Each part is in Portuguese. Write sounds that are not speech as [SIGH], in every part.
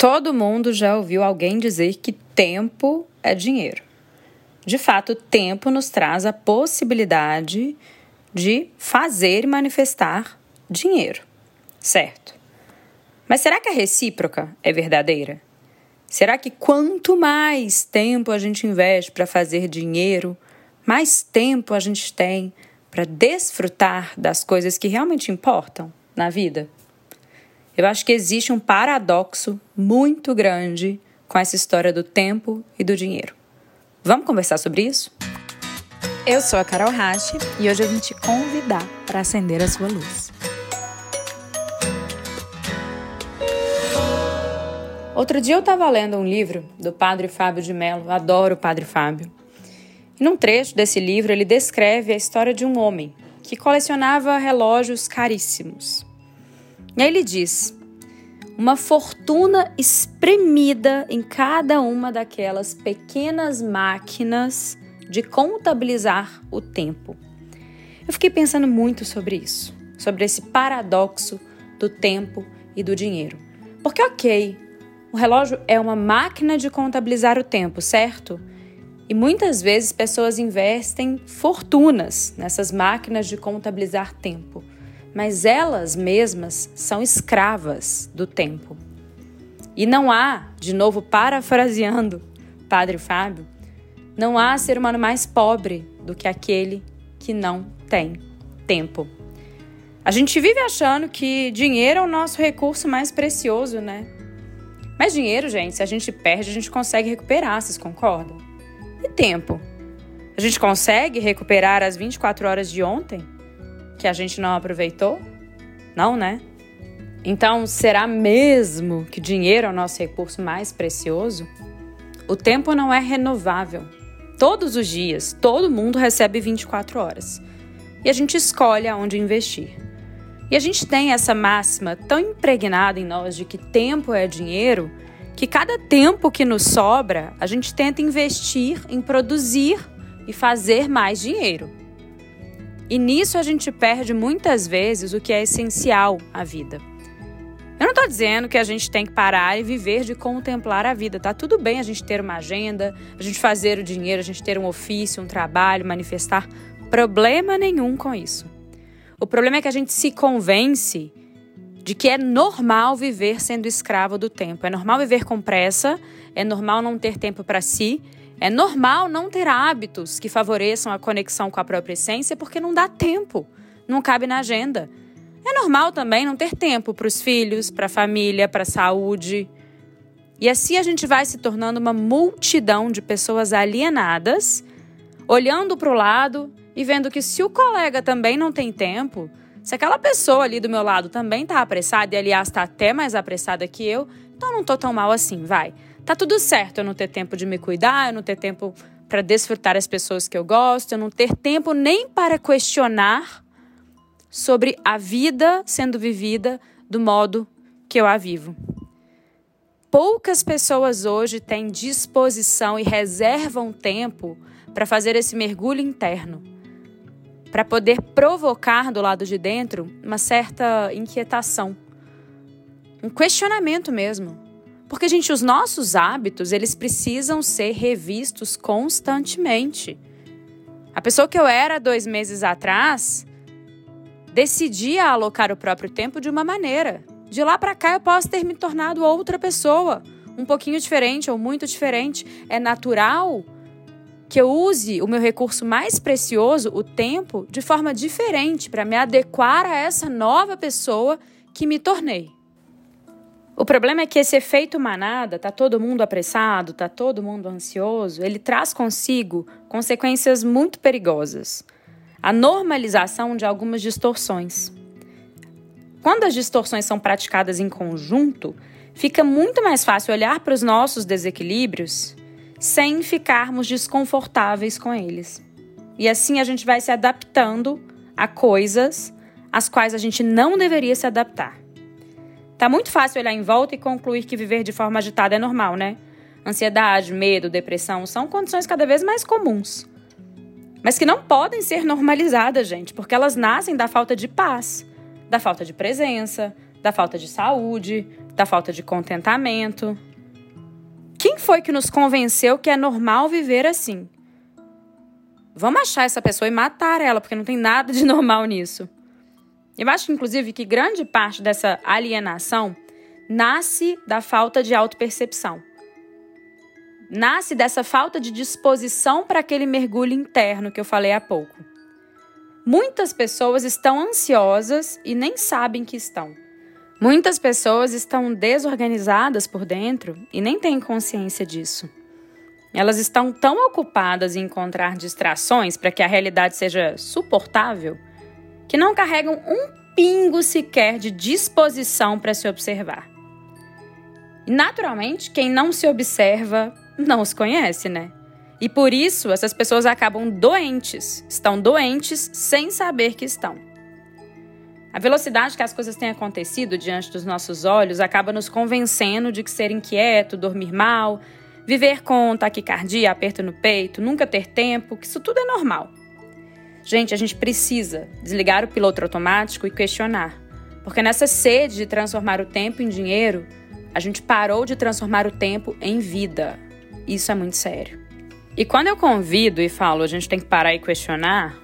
Todo mundo já ouviu alguém dizer que tempo é dinheiro. De fato, tempo nos traz a possibilidade de fazer e manifestar dinheiro, certo? Mas será que a recíproca é verdadeira? Será que quanto mais tempo a gente investe para fazer dinheiro, mais tempo a gente tem para desfrutar das coisas que realmente importam na vida? Eu acho que existe um paradoxo muito grande com essa história do tempo e do dinheiro. Vamos conversar sobre isso? Eu sou a Carol Rache e hoje eu vim te convidar para acender a sua luz. Outro dia eu estava lendo um livro do Padre Fábio de Mello, adoro o Padre Fábio. E num trecho desse livro ele descreve a história de um homem que colecionava relógios caríssimos. E aí ele diz: uma fortuna espremida em cada uma daquelas pequenas máquinas de contabilizar o tempo. Eu fiquei pensando muito sobre isso, sobre esse paradoxo do tempo e do dinheiro. Porque, ok, o relógio é uma máquina de contabilizar o tempo, certo? E muitas vezes pessoas investem fortunas nessas máquinas de contabilizar tempo mas elas mesmas são escravas do tempo. E não há, de novo parafraseando Padre Fábio, não há ser humano mais pobre do que aquele que não tem tempo. A gente vive achando que dinheiro é o nosso recurso mais precioso, né? Mas dinheiro, gente, se a gente perde, a gente consegue recuperar, vocês concordam? E tempo? A gente consegue recuperar as 24 horas de ontem? Que a gente não aproveitou? Não, né? Então, será mesmo que dinheiro é o nosso recurso mais precioso? O tempo não é renovável. Todos os dias, todo mundo recebe 24 horas. E a gente escolhe aonde investir. E a gente tem essa máxima tão impregnada em nós de que tempo é dinheiro, que cada tempo que nos sobra, a gente tenta investir em produzir e fazer mais dinheiro. E nisso a gente perde muitas vezes o que é essencial à vida. Eu não estou dizendo que a gente tem que parar e viver de contemplar a vida. Tá tudo bem a gente ter uma agenda, a gente fazer o dinheiro, a gente ter um ofício, um trabalho, manifestar. Problema nenhum com isso. O problema é que a gente se convence de que é normal viver sendo escravo do tempo. É normal viver com pressa, é normal não ter tempo para si é normal não ter hábitos que favoreçam a conexão com a própria essência porque não dá tempo, não cabe na agenda. É normal também não ter tempo para os filhos, para a família, para a saúde. E assim a gente vai se tornando uma multidão de pessoas alienadas, olhando para o lado e vendo que se o colega também não tem tempo, se aquela pessoa ali do meu lado também está apressada, e aliás está até mais apressada que eu, então não estou tão mal assim, vai. Tá tudo certo eu não ter tempo de me cuidar, eu não ter tempo para desfrutar as pessoas que eu gosto, eu não ter tempo nem para questionar sobre a vida sendo vivida do modo que eu a vivo. Poucas pessoas hoje têm disposição e reservam tempo para fazer esse mergulho interno, para poder provocar do lado de dentro uma certa inquietação, um questionamento mesmo. Porque, gente, os nossos hábitos, eles precisam ser revistos constantemente. A pessoa que eu era dois meses atrás decidia alocar o próprio tempo de uma maneira. De lá para cá eu posso ter me tornado outra pessoa, um pouquinho diferente ou muito diferente. É natural que eu use o meu recurso mais precioso, o tempo, de forma diferente para me adequar a essa nova pessoa que me tornei. O problema é que esse efeito manada, tá todo mundo apressado, tá todo mundo ansioso, ele traz consigo consequências muito perigosas. A normalização de algumas distorções. Quando as distorções são praticadas em conjunto, fica muito mais fácil olhar para os nossos desequilíbrios sem ficarmos desconfortáveis com eles. E assim a gente vai se adaptando a coisas às quais a gente não deveria se adaptar. Tá muito fácil olhar em volta e concluir que viver de forma agitada é normal, né? Ansiedade, medo, depressão são condições cada vez mais comuns. Mas que não podem ser normalizadas, gente, porque elas nascem da falta de paz, da falta de presença, da falta de saúde, da falta de contentamento. Quem foi que nos convenceu que é normal viver assim? Vamos achar essa pessoa e matar ela, porque não tem nada de [LAUGHS] normal nisso. Eu acho, inclusive, que grande parte dessa alienação nasce da falta de autopercepção. Nasce dessa falta de disposição para aquele mergulho interno que eu falei há pouco. Muitas pessoas estão ansiosas e nem sabem que estão. Muitas pessoas estão desorganizadas por dentro e nem têm consciência disso. Elas estão tão ocupadas em encontrar distrações para que a realidade seja suportável que não carregam um pingo sequer de disposição para se observar. E, naturalmente, quem não se observa não os conhece, né? E por isso essas pessoas acabam doentes, estão doentes sem saber que estão. A velocidade que as coisas têm acontecido diante dos nossos olhos acaba nos convencendo de que ser inquieto, dormir mal, viver com taquicardia, aperto no peito, nunca ter tempo, que isso tudo é normal. Gente, a gente precisa desligar o piloto automático e questionar. Porque nessa sede de transformar o tempo em dinheiro, a gente parou de transformar o tempo em vida. Isso é muito sério. E quando eu convido e falo, a gente tem que parar e questionar,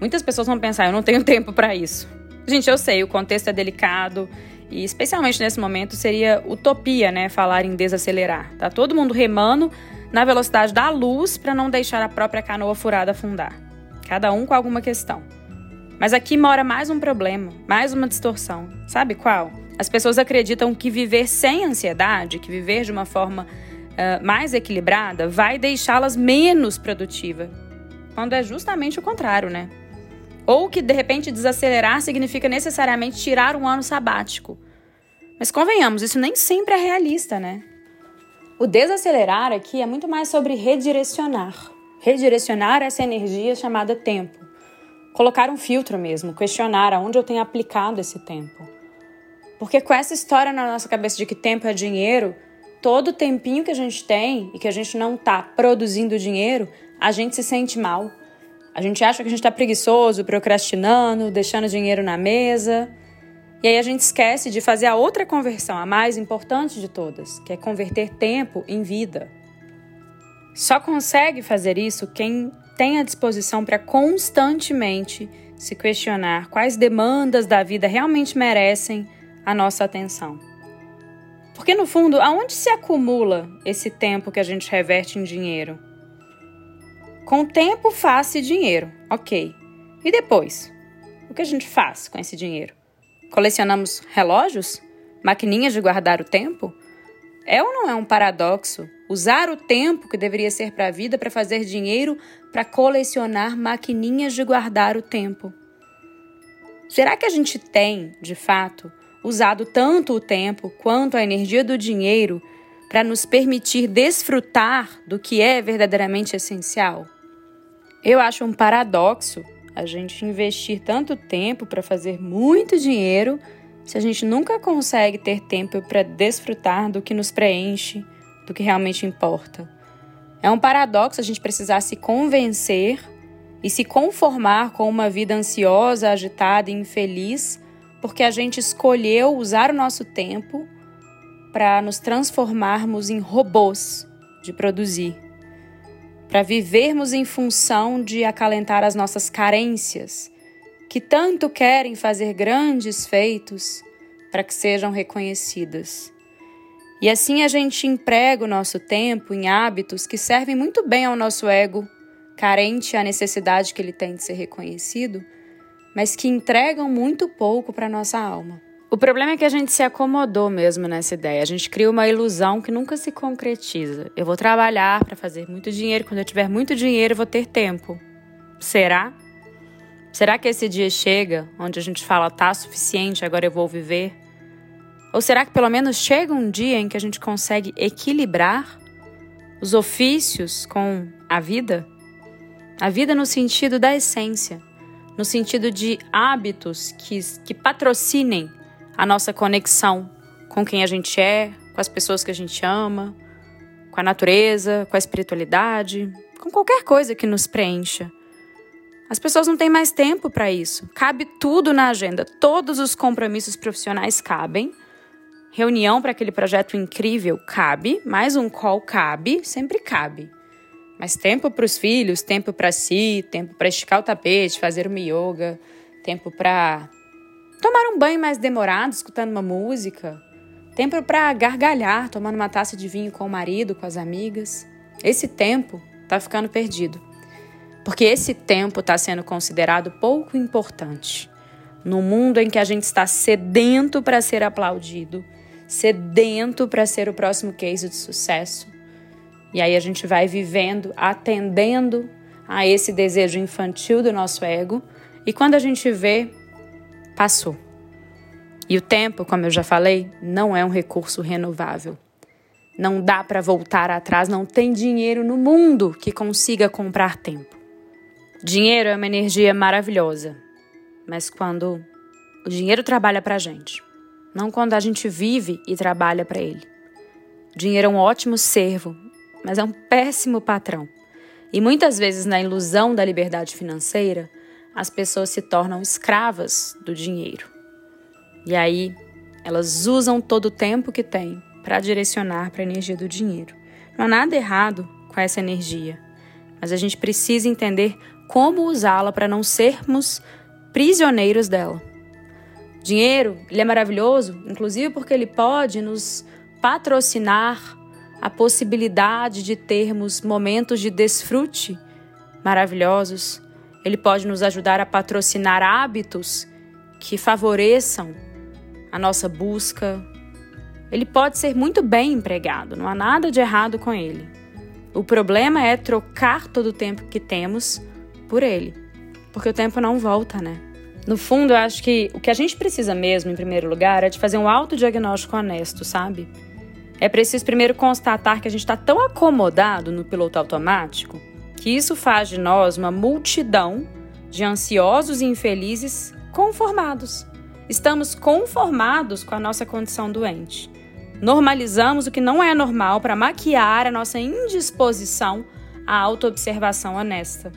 muitas pessoas vão pensar, eu não tenho [LAUGHS] tempo para isso. Gente, eu sei, o contexto é delicado e especialmente nesse momento seria utopia, né, falar em desacelerar. Tá todo mundo remando na velocidade da luz para não deixar a própria canoa furada afundar. Cada um com alguma questão. Mas aqui mora mais um problema, mais uma distorção. Sabe qual? As pessoas acreditam que viver sem ansiedade, que viver de uma forma uh, mais equilibrada, vai deixá-las menos produtivas. Quando é justamente o contrário, né? Ou que de repente desacelerar significa necessariamente tirar um ano sabático. Mas convenhamos, isso nem sempre é realista, né? O desacelerar aqui é muito mais sobre redirecionar. Redirecionar essa energia chamada tempo. Colocar um filtro mesmo, questionar aonde eu tenho aplicado esse tempo. Porque com essa história na nossa cabeça de que tempo é dinheiro, todo tempinho que a gente tem e que a gente não está produzindo dinheiro, a gente se sente mal. A gente acha que a gente está preguiçoso, procrastinando, deixando dinheiro na mesa. E aí a gente esquece de fazer a outra conversão, a mais importante de todas, que é converter tempo em vida. Só consegue fazer isso quem tem a disposição para constantemente se questionar quais demandas da vida realmente merecem a nossa atenção. Porque no fundo, aonde se acumula esse tempo que a gente reverte em dinheiro? Com o tempo faz-se dinheiro, ok. E depois? O que a gente faz com esse dinheiro? Colecionamos relógios? Maquininhas de guardar o tempo? É ou não é um paradoxo usar o tempo que deveria ser para a vida para fazer dinheiro para colecionar maquininhas de guardar o tempo? Será que a gente tem, de fato, usado tanto o tempo quanto a energia do dinheiro para nos permitir desfrutar do que é verdadeiramente essencial? Eu acho um paradoxo a gente investir tanto tempo para fazer muito dinheiro se a gente nunca consegue ter tempo para desfrutar do que nos preenche, do que realmente importa. É um paradoxo a gente precisar se convencer e se conformar com uma vida ansiosa, agitada e infeliz, porque a gente escolheu usar o nosso tempo para nos transformarmos em robôs de produzir para vivermos em função de acalentar as nossas carências, que tanto querem fazer grandes feitos para que sejam reconhecidas. E assim a gente emprega o nosso tempo em hábitos que servem muito bem ao nosso ego, carente à necessidade que ele tem de ser reconhecido, mas que entregam muito pouco para a nossa alma. O problema é que a gente se acomodou mesmo nessa ideia. A gente cria uma ilusão que nunca se concretiza. Eu vou trabalhar para fazer muito dinheiro. Quando eu tiver muito dinheiro, eu vou ter tempo. Será? Será que esse dia chega onde a gente fala tá suficiente, agora eu vou viver? Ou será que pelo menos chega um dia em que a gente consegue equilibrar os ofícios com a vida? A vida no sentido da essência, no sentido de hábitos que, que patrocinem a nossa conexão com quem a gente é, com as pessoas que a gente ama, com a natureza, com a espiritualidade, com qualquer coisa que nos preencha. As pessoas não têm mais tempo para isso. Cabe tudo na agenda. Todos os compromissos profissionais cabem, Reunião para aquele projeto incrível cabe, mais um call cabe, sempre cabe. Mas tempo para os filhos, tempo para si, tempo para esticar o tapete, fazer uma yoga, tempo para tomar um banho mais demorado, escutando uma música, tempo para gargalhar, tomando uma taça de vinho com o marido, com as amigas. Esse tempo está ficando perdido. Porque esse tempo está sendo considerado pouco importante. No mundo em que a gente está sedento para ser aplaudido, sedento para ser o próximo case de sucesso, e aí a gente vai vivendo, atendendo a esse desejo infantil do nosso ego, e quando a gente vê, passou. E o tempo, como eu já falei, não é um recurso renovável. Não dá para voltar atrás, não tem dinheiro no mundo que consiga comprar tempo. Dinheiro é uma energia maravilhosa, mas quando o dinheiro trabalha para a gente, não quando a gente vive e trabalha para ele. Dinheiro é um ótimo servo, mas é um péssimo patrão. E muitas vezes, na ilusão da liberdade financeira, as pessoas se tornam escravas do dinheiro. E aí, elas usam todo o tempo que têm para direcionar para a energia do dinheiro. Não há nada errado com essa energia, mas a gente precisa entender como usá-la para não sermos prisioneiros dela. Dinheiro, ele é maravilhoso, inclusive porque ele pode nos patrocinar a possibilidade de termos momentos de desfrute maravilhosos. Ele pode nos ajudar a patrocinar hábitos que favoreçam a nossa busca. Ele pode ser muito bem empregado, não há nada de errado com ele. O problema é trocar todo o tempo que temos por ele, porque o tempo não volta, né? No fundo, eu acho que o que a gente precisa mesmo, em primeiro lugar, é de fazer um autodiagnóstico honesto, sabe? É preciso primeiro constatar que a gente está tão acomodado no piloto automático que isso faz de nós uma multidão de ansiosos e infelizes conformados. Estamos conformados com a nossa condição doente. Normalizamos o que não é normal para maquiar a nossa indisposição à autoobservação honesta.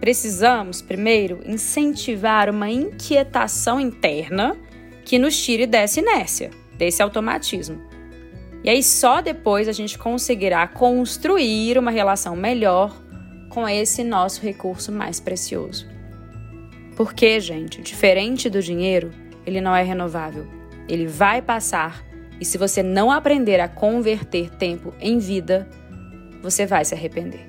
Precisamos, primeiro, incentivar uma inquietação interna que nos tire dessa inércia desse automatismo. E aí só depois a gente conseguirá construir uma relação melhor com esse nosso recurso mais precioso. Porque, gente, diferente do dinheiro, ele não é renovável. Ele vai passar e se você não aprender a converter tempo em vida, você vai se arrepender.